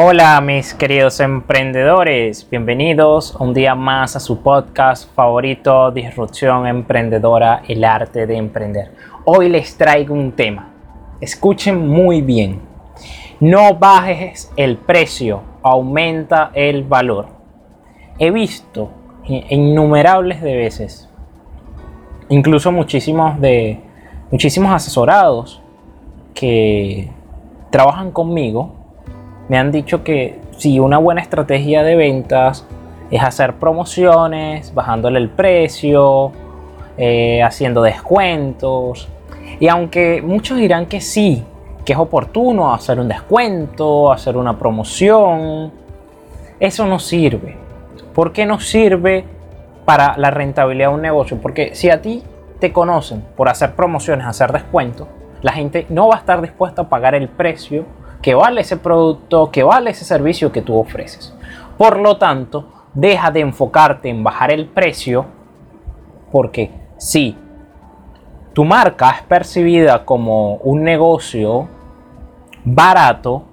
Hola mis queridos emprendedores, bienvenidos un día más a su podcast favorito, Disrupción Emprendedora, el arte de emprender. Hoy les traigo un tema, escuchen muy bien, no bajes el precio, aumenta el valor. He visto innumerables de veces, incluso muchísimos de muchísimos asesorados que trabajan conmigo me han dicho que si una buena estrategia de ventas es hacer promociones, bajándole el precio, eh, haciendo descuentos. Y aunque muchos dirán que sí, que es oportuno hacer un descuento, hacer una promoción, eso no sirve. ¿Por qué no sirve para la rentabilidad de un negocio? Porque si a ti te conocen por hacer promociones, hacer descuentos, la gente no va a estar dispuesta a pagar el precio que vale ese producto, que vale ese servicio que tú ofreces. Por lo tanto, deja de enfocarte en bajar el precio porque si tu marca es percibida como un negocio barato,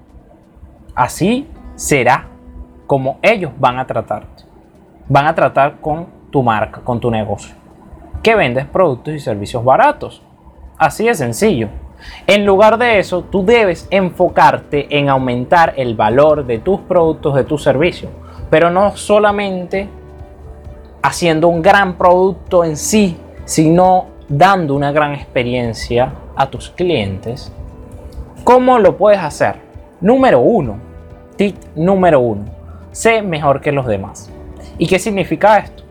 así será como ellos van a tratarte. Van a tratar con tu marca, con tu negocio. Que vendes productos y servicios baratos. Así de sencillo. En lugar de eso, tú debes enfocarte en aumentar el valor de tus productos, de tus servicios, pero no solamente haciendo un gran producto en sí, sino dando una gran experiencia a tus clientes. ¿Cómo lo puedes hacer? Número uno, tip número uno, sé mejor que los demás. ¿Y qué significa esto?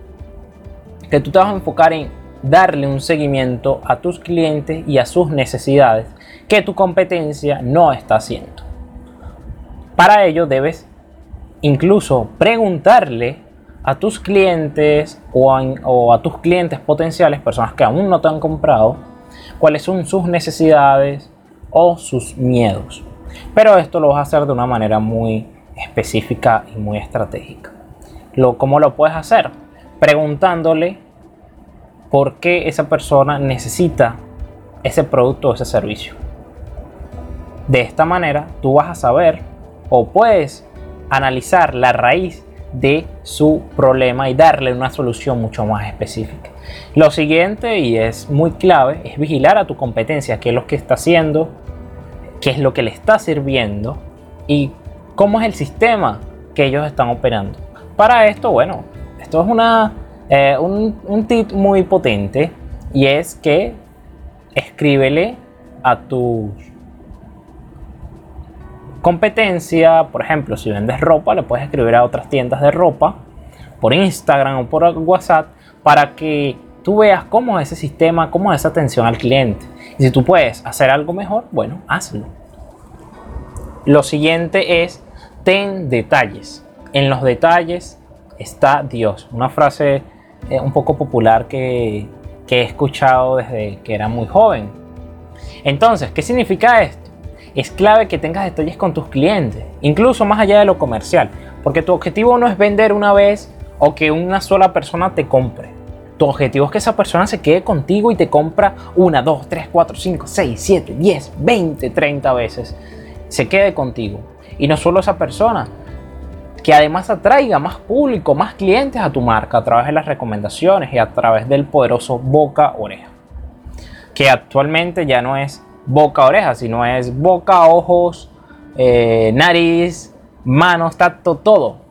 Que tú te vas a enfocar en darle un seguimiento a tus clientes y a sus necesidades que tu competencia no está haciendo. Para ello debes incluso preguntarle a tus clientes o a, tus clientes potenciales, personas que aún no te han comprado, cuáles son sus necesidades o sus miedos. Pero esto lo vas a hacer de una manera muy específica y muy estratégica. Lo, ¿Cómo lo puedes hacer? Preguntándole por qué esa persona necesita ese producto o ese servicio. De esta manera tú vas a saber o puedes analizar la raíz de su problema y darle una solución mucho más específica. Lo siguiente, y es muy clave, es vigilar a tu competencia, qué es lo que está haciendo, qué es lo que le está sirviendo y cómo es el sistema que ellos están operando. Para esto, bueno, esto es una eh, un, tip muy potente y es que escríbele a tu competencia, por ejemplo, si vendes ropa, le puedes escribir a otras tiendas de ropa por Instagram o por WhatsApp para que tú veas cómo es ese sistema, cómo es esa atención al cliente. Y si tú puedes hacer algo mejor, bueno, hazlo. Lo siguiente es, ten detalles. En los detalles está Dios. Una frase un poco popular que, he escuchado desde que era muy joven. Entonces, ¿qué significa esto? Es clave que tengas detalles con tus clientes, incluso más allá de lo comercial, porque tu objetivo no es vender una vez o que una sola persona te compre. Tu objetivo es que esa persona se quede contigo y te compra una, dos, tres, cuatro, cinco, seis, siete, diez, veinte, treinta veces. Se quede contigo. Y no solo esa persona, que además atraiga más público, más clientes a tu marca a través de las recomendaciones y a través del poderoso boca-oreja. Que actualmente ya no es boca-oreja, sino es boca, ojos, eh, nariz, manos, tacto, todo.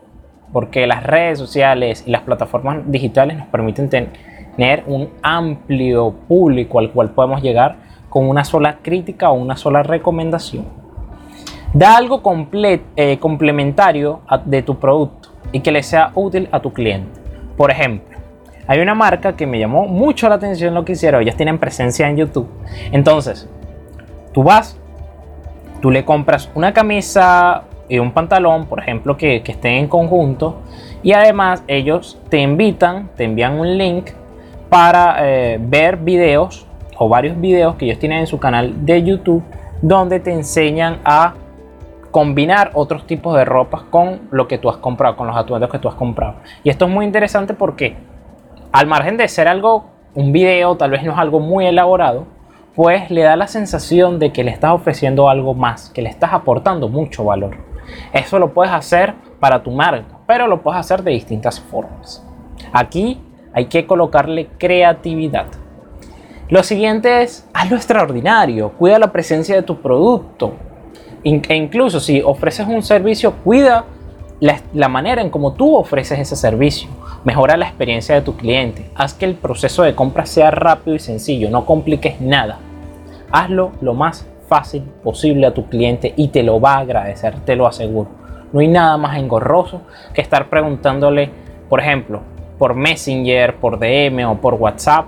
Porque las redes sociales y las plataformas digitales nos permiten tener un amplio público al cual podemos llegar con una sola crítica o una sola recomendación. Da algo eh, complementario de tu producto y que le sea útil a tu cliente. Por ejemplo, hay una marca que me llamó mucho la atención lo que hicieron. Ellas tienen presencia en YouTube. Entonces, tú vas, tú le compras una camisa y un pantalón, por ejemplo, que, estén en conjunto. Y además ellos te invitan, te envían un link para eh, ver videos o varios videos que ellos tienen en su canal de YouTube donde te enseñan a combinar otros tipos de ropas con lo que tú has comprado, con los atuendos que tú has comprado. Y esto es muy interesante porque al margen de ser algo, un video, tal vez no es algo muy elaborado, pues le da la sensación de que le estás ofreciendo algo más, que le estás aportando mucho valor. Eso lo puedes hacer para tu marca, pero lo puedes hacer de distintas formas. Aquí hay que colocarle creatividad. Lo siguiente es, hazlo extraordinario, cuida la presencia de tu producto. E incluso si ofreces un servicio, cuida la, la manera en cómo tú ofreces ese servicio. Mejora la experiencia de tu cliente. Haz que el proceso de compra sea rápido y sencillo. No compliques nada. Hazlo lo más fácil posible a tu cliente y te lo va a agradecer, te lo aseguro. No hay nada más engorroso que estar preguntándole, por ejemplo, por Messenger, por DM o por WhatsApp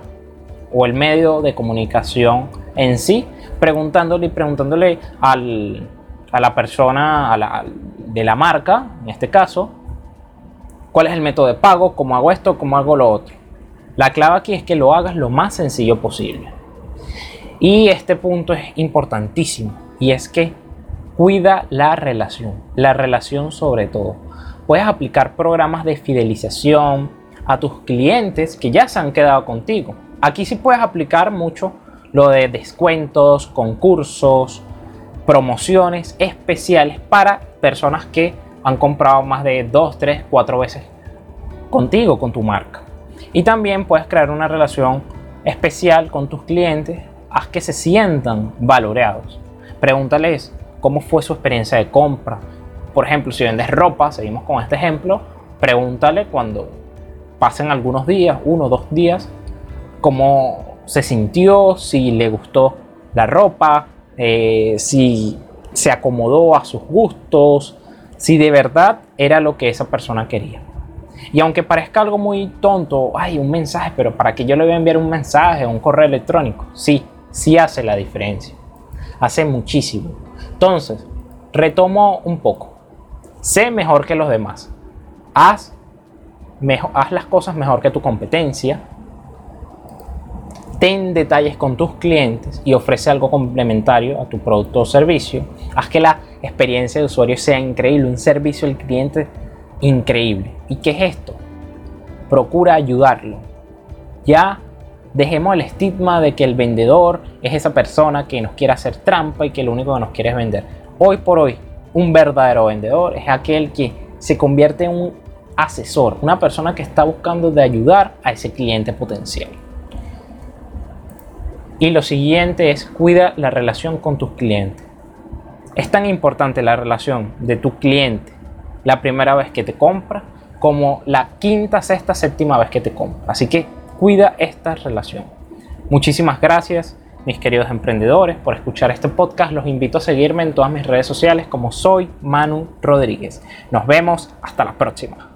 o el medio de comunicación en sí, preguntándole y preguntándole al, a la persona de la marca, en este caso, cuál es el método de pago, cómo hago esto, cómo hago lo otro. La clave aquí es que lo hagas lo más sencillo posible. Y este punto es importantísimo y es que cuida la relación, la relación sobre todo. Puedes aplicar programas de fidelización a tus clientes que ya se han quedado contigo. Aquí sí puedes aplicar mucho lo de descuentos, concursos, promociones especiales para personas que han comprado más de 2, 3, 4 veces contigo, con tu marca. Y también puedes crear una relación especial con tus clientes haz que se sientan valorados. Pregúntales cómo fue su experiencia de compra. Por ejemplo, si vendes ropa, seguimos con este ejemplo, pregúntale cuando pasen algunos días, uno dos días, cómo se sintió, si le gustó la ropa, eh, si se acomodó a sus gustos, si de verdad era lo que esa persona quería. Y aunque parezca algo muy tonto, hay un mensaje, pero ¿para qué yo le voy a enviar un mensaje o un correo electrónico? Sí, sí hace la diferencia. Hace muchísimo. Entonces, retomo un poco. Sé mejor que los demás. Haz, haz las cosas mejor que tu competencia. Ten detalles con tus clientes y ofrece algo complementario a tu producto o servicio. Haz que la experiencia de usuario sea increíble, un servicio al cliente increíble. ¿Y qué es esto? Procura ayudarlo. Ya Dejemos el estigma de que el vendedor es esa persona que nos quiere hacer trampa y que lo único que nos quiere es vender. Hoy por hoy, un verdadero vendedor es aquel que se convierte en un asesor, una persona que está buscando de ayudar a ese cliente potencial. Y lo siguiente es cuida la relación con tus clientes. Es tan importante la relación de tu cliente la primera vez que te compra como la quinta, sexta, séptima vez que te compra. Así que cuida esta relación. Muchísimas gracias, mis queridos emprendedores, por escuchar este podcast. Los invito a seguirme en todas mis redes sociales como soy Manu Rodríguez. Nos vemos hasta la próxima.